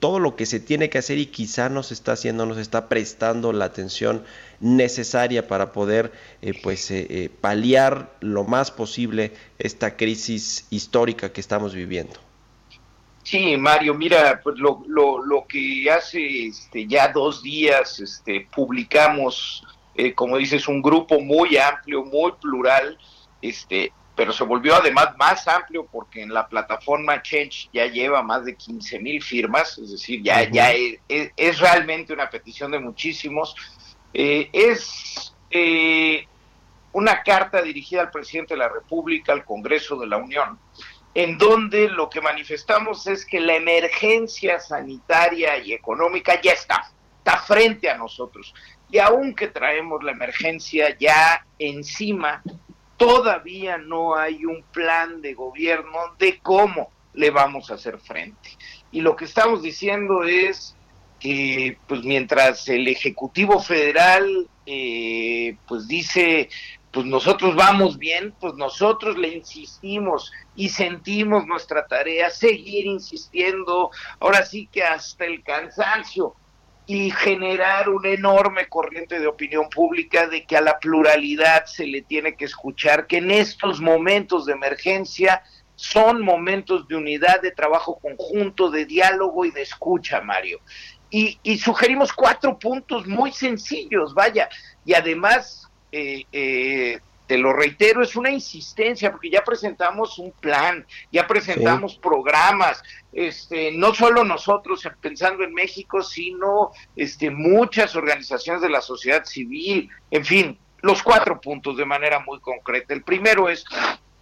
todo lo que se tiene que hacer y quizá no se está haciendo, no está prestando la atención necesaria para poder eh, pues eh, eh, paliar lo más posible esta crisis histórica que estamos viviendo. Sí, Mario, mira, pues lo, lo, lo que hace este, ya dos días este, publicamos, como dices, un grupo muy amplio, muy plural, este, pero se volvió además más amplio porque en la plataforma Change ya lleva más de 15 mil firmas, es decir, ya, ya es, realmente una petición de muchísimos. Eh, es eh, una carta dirigida al presidente de la República, al Congreso de la Unión, en donde lo que manifestamos es que la emergencia sanitaria y económica ya está, está frente a nosotros. Y aunque traemos la emergencia ya encima, todavía no hay un plan de gobierno de cómo le vamos a hacer frente. Y lo que estamos diciendo es que pues mientras el Ejecutivo Federal eh, pues dice pues nosotros vamos bien, pues nosotros le insistimos y sentimos nuestra tarea, seguir insistiendo, ahora sí que hasta el cansancio, y generar una enorme corriente de opinión pública de que a la pluralidad se le tiene que escuchar, que en estos momentos de emergencia son momentos de unidad, de trabajo conjunto, de diálogo y de escucha, Mario. Y, sugerimos cuatro puntos muy sencillos, vaya, y además, eh, eh, te lo reitero, es una insistencia, porque ya presentamos un plan, ya presentamos programas, este, no solo nosotros pensando en México, sino este, muchas organizaciones de la sociedad civil, en fin, los cuatro puntos de manera muy concreta. El primero es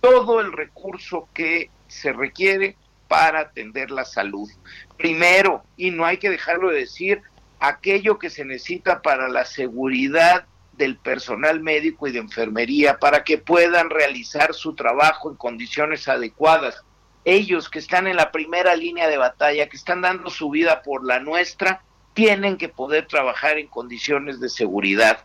todo el recurso que se requiere para atender la salud. Primero, y no hay que dejarlo de decir, aquello que se necesita para la seguridad del personal médico y de enfermería para que puedan realizar su trabajo en condiciones adecuadas. Ellos que están en la primera línea de batalla, que están dando su vida por la nuestra, tienen que poder trabajar en condiciones de seguridad.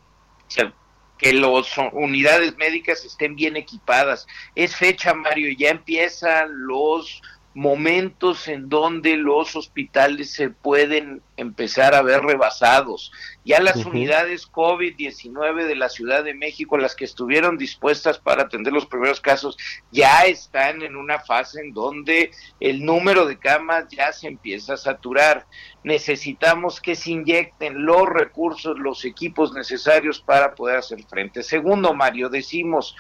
que las unidades médicas estén bien equipadas. Es fecha, Mario, ya empiezan los momentos en donde los hospitales se pueden empezar a ver rebasados. Ya las unidades COVID-19 de la Ciudad de México, las que estuvieron dispuestas para atender los primeros casos, ya están en una fase en donde el número de camas ya se empieza a saturar. Necesitamos que se inyecten los recursos, los equipos necesarios para poder hacer frente. Segundo, Mario, decimos,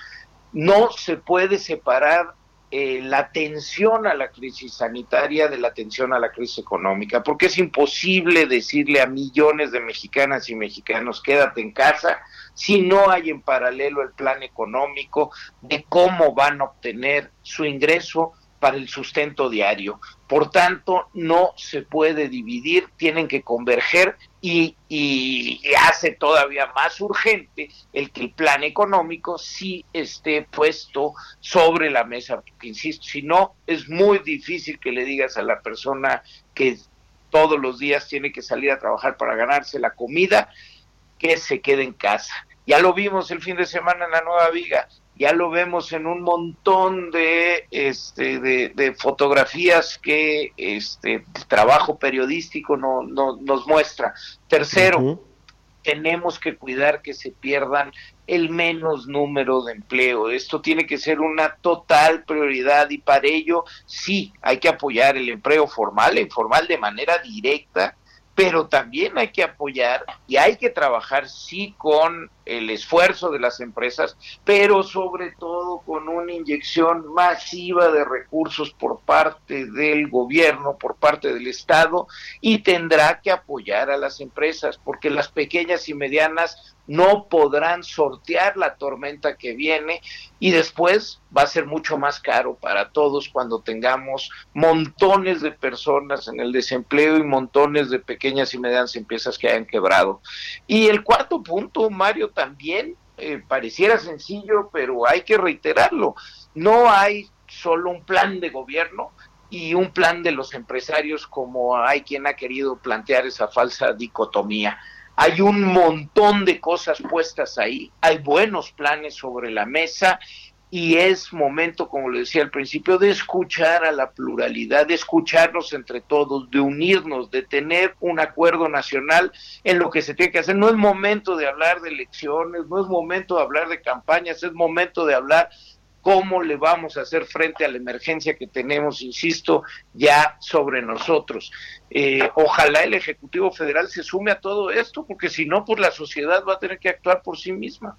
no se puede separar eh, la atención a la crisis sanitaria de la atención a la crisis económica, porque es imposible decirle a millones de mexicanas y mexicanos quédate en casa si no hay en paralelo el plan económico de cómo van a obtener su ingreso para el sustento diario. Por tanto, no se puede dividir, tienen que converger y, hace todavía más urgente el que el plan económico sí esté puesto sobre la mesa, porque insisto, si no, es muy difícil que le digas a la persona que todos los días tiene que salir a trabajar para ganarse la comida, que se quede en casa. Ya lo vimos el fin de semana en la Nueva Viga, ya lo vemos en un montón de, este, de, fotografías que este trabajo periodístico no, nos muestra. Tercero, tenemos que cuidar que se pierdan el menos número de empleo. Esto tiene que ser una total prioridad y para ello sí hay que apoyar el empleo formal e informal de manera directa, pero también hay que apoyar y hay que trabajar sí con el esfuerzo de las empresas, pero sobre todo con una inyección masiva de recursos por parte del gobierno, por parte del Estado, y tendrá que apoyar a las empresas, porque las pequeñas y medianas no podrán sortear la tormenta que viene y después va a ser mucho más caro para todos cuando tengamos montones de personas en el desempleo y montones de pequeñas y medianas empresas que hayan quebrado. Y el cuarto punto, Mario, también eh, pareciera sencillo, pero hay que reiterarlo. No hay solo un plan de gobierno, y un plan de los empresarios como hay quien ha querido plantear esa falsa dicotomía. Hay un montón de cosas puestas ahí, hay buenos planes sobre la mesa y es momento, como le decía al principio, de escuchar a la pluralidad, de escucharnos entre todos, de unirnos, de tener un acuerdo nacional en lo que se tiene que hacer. No es momento de hablar de elecciones, no es momento de hablar de campañas, es momento de hablar cómo le vamos a hacer frente a la emergencia que tenemos, insisto, ya sobre nosotros. Eh, ojalá el Ejecutivo Federal se sume a todo esto, porque si no, pues la sociedad va a tener que actuar por sí misma.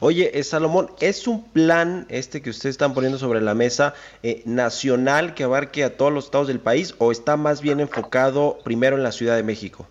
Oye, eh, Salomón, ¿es un plan este que ustedes están poniendo sobre la mesa eh, nacional que abarque a todos los estados del país o está más bien enfocado primero en la Ciudad de México?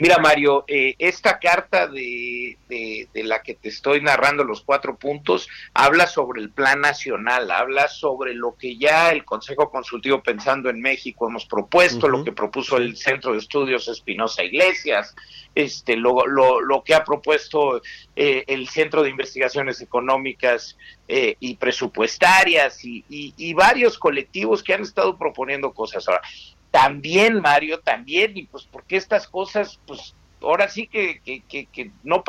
Mira, Mario, eh, esta carta de, de, la que te estoy narrando los cuatro puntos habla sobre el plan nacional, habla sobre lo que ya el Consejo Consultivo Pensando en México hemos propuesto, lo que propuso el Centro de Estudios Espinosa Iglesias, este, lo, lo, lo que ha propuesto eh, el Centro de Investigaciones Económicas eh, y Presupuestarias y, y, y varios colectivos que han estado proponiendo cosas. Ahora, también, Mario, también, y pues porque estas cosas, pues ahora sí que, que, que, no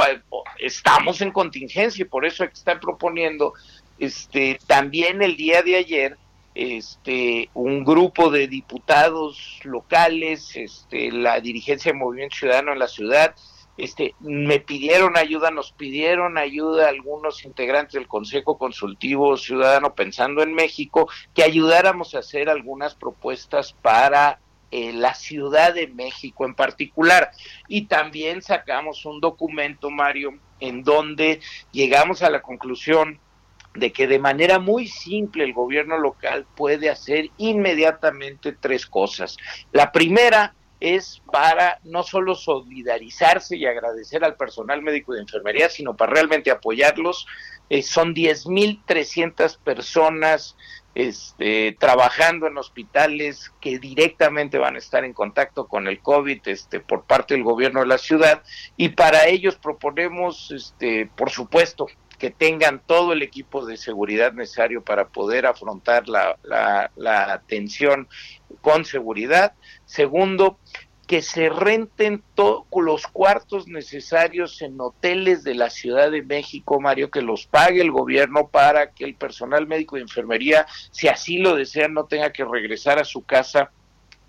estamos en contingencia y por eso que estar proponiendo, este, también el día de ayer, este, un grupo de diputados locales, este, la dirigencia de Movimiento Ciudadano en la ciudad, este, me pidieron ayuda, nos pidieron ayuda algunos integrantes del Consejo Consultivo Ciudadano Pensando en México, que ayudáramos a hacer algunas propuestas para eh, la Ciudad de México en particular. Y también sacamos un documento, Mario, en donde llegamos a la conclusión de que de manera muy simple el gobierno local puede hacer inmediatamente tres cosas. La primera es para no solo solidarizarse y agradecer al personal médico de enfermería, sino para realmente apoyarlos. Eh, son 10.300 personas este, trabajando en hospitales que directamente van a estar en contacto con el COVID este, por parte del gobierno de la ciudad y para ellos proponemos, este, por supuesto, que tengan todo el equipo de seguridad necesario para poder afrontar la, la, atención con seguridad. Segundo, que se renten los cuartos necesarios en hoteles de la Ciudad de México, Mario, que los pague el gobierno para que el personal médico de enfermería, si así lo desean, no tenga que regresar a su casa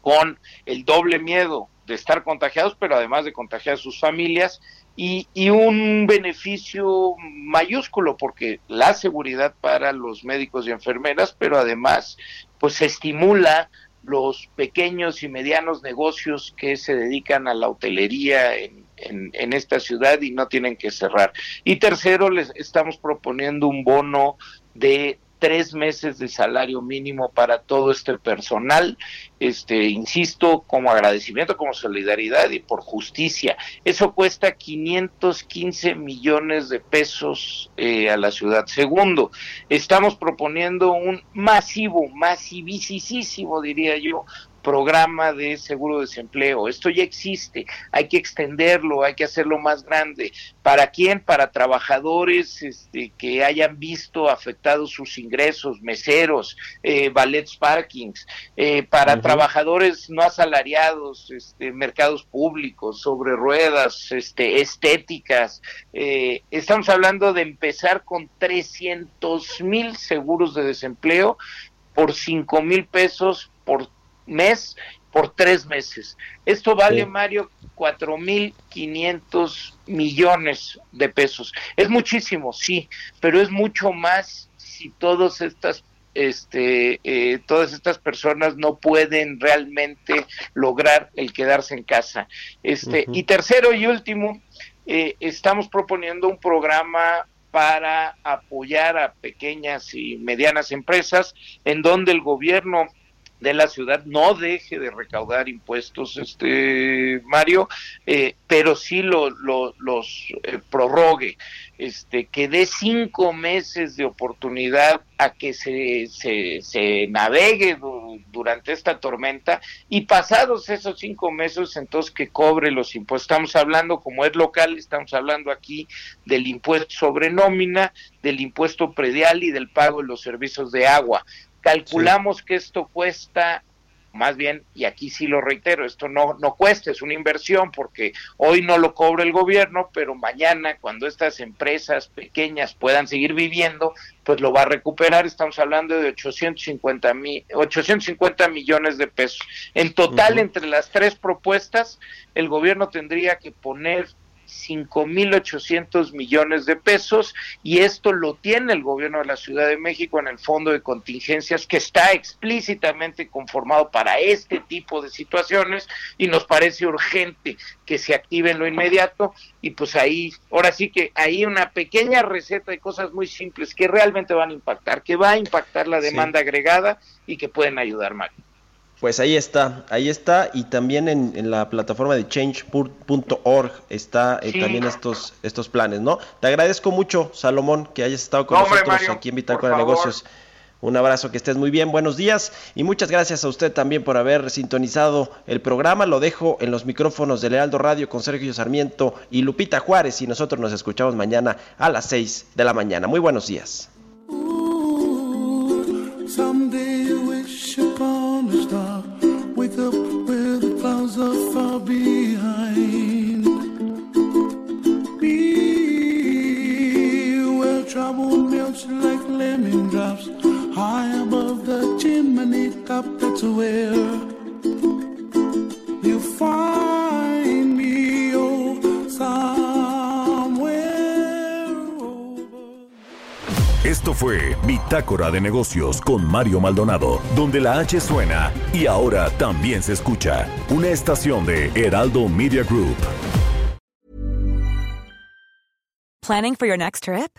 con el doble miedo de estar contagiados, pero además de contagiar a sus familias y, un beneficio mayúsculo porque la seguridad para los médicos y enfermeras, pero además pues estimula los pequeños y medianos negocios que se dedican a la hotelería en, en, esta ciudad y no tienen que cerrar. Y tercero, les estamos proponiendo un bono de tres meses de salario mínimo para todo este personal, este, insisto, como agradecimiento, como solidaridad y por justicia. Eso cuesta 515 millones de pesos eh, a la ciudad. Segundo, estamos proponiendo un masivo, masivísimo, diría yo, programa de seguro de desempleo. Esto ya existe, hay que extenderlo, hay que hacerlo más grande. ¿Para quién? Para trabajadores este, que hayan visto afectados sus ingresos, meseros, eh, ballets parkings, eh, para trabajadores no asalariados, este, mercados públicos, sobre ruedas, este, estéticas. Eh, estamos hablando de empezar con 300 mil seguros de desempleo por 5 mil pesos por mes por tres meses. Esto vale, Mario, cuatro mil quinientos millones de pesos. Es muchísimo, sí, pero es mucho más si todas estas este, eh, todas estas personas no pueden realmente lograr el quedarse en casa. Este, Y tercero y último, eh, estamos proponiendo un programa para apoyar a pequeñas y medianas empresas en donde el gobierno de la ciudad no deje de recaudar impuestos, este Mario, eh, pero sí lo, los eh, prorrogue, este, que dé cinco meses de oportunidad a que se, se, se navegue durante esta tormenta y pasados esos cinco meses entonces que cobre los impuestos. Estamos hablando, como es local, estamos hablando aquí del impuesto sobre nómina, del impuesto predial y del pago de los servicios de agua. Calculamos que esto cuesta, más bien, y aquí sí lo reitero, esto no, no cuesta, es una inversión porque hoy no lo cobra el gobierno, pero mañana cuando estas empresas pequeñas puedan seguir viviendo, pues lo va a recuperar. Estamos hablando de 850, mil 850 millones de pesos. En total, entre las tres propuestas, el gobierno tendría que poner 5.800 millones de pesos y esto lo tiene el gobierno de la Ciudad de México en el fondo de contingencias que está explícitamente conformado para este tipo de situaciones y nos parece urgente que se active en lo inmediato y pues ahí, ahora sí que hay una pequeña receta de cosas muy simples que realmente van a impactar, que va a impactar la demanda agregada y que pueden ayudar, más. Pues ahí está, ahí está, y también en, la plataforma de change.org está eh, también estos, estos planes, ¿no? Te agradezco mucho, Salomón, que hayas estado con nosotros aquí en Bitácora de Negocios. Un abrazo, que estés muy bien, buenos días y muchas gracias a usted también por haber sintonizado el programa. Lo dejo en los micrófonos de Lealdo Radio con Sergio Sarmiento y Lupita Juárez y nosotros nos escuchamos mañana a las 6 de la mañana. Muy buenos días. Drops high above the chimney top. That's where you find me. Oh, somewhere. Esto fue Bitácora de Negocios con Mario Maldonado, donde la H suena y ahora también se escucha una estación de Heraldo Media Group. Planning for your next trip?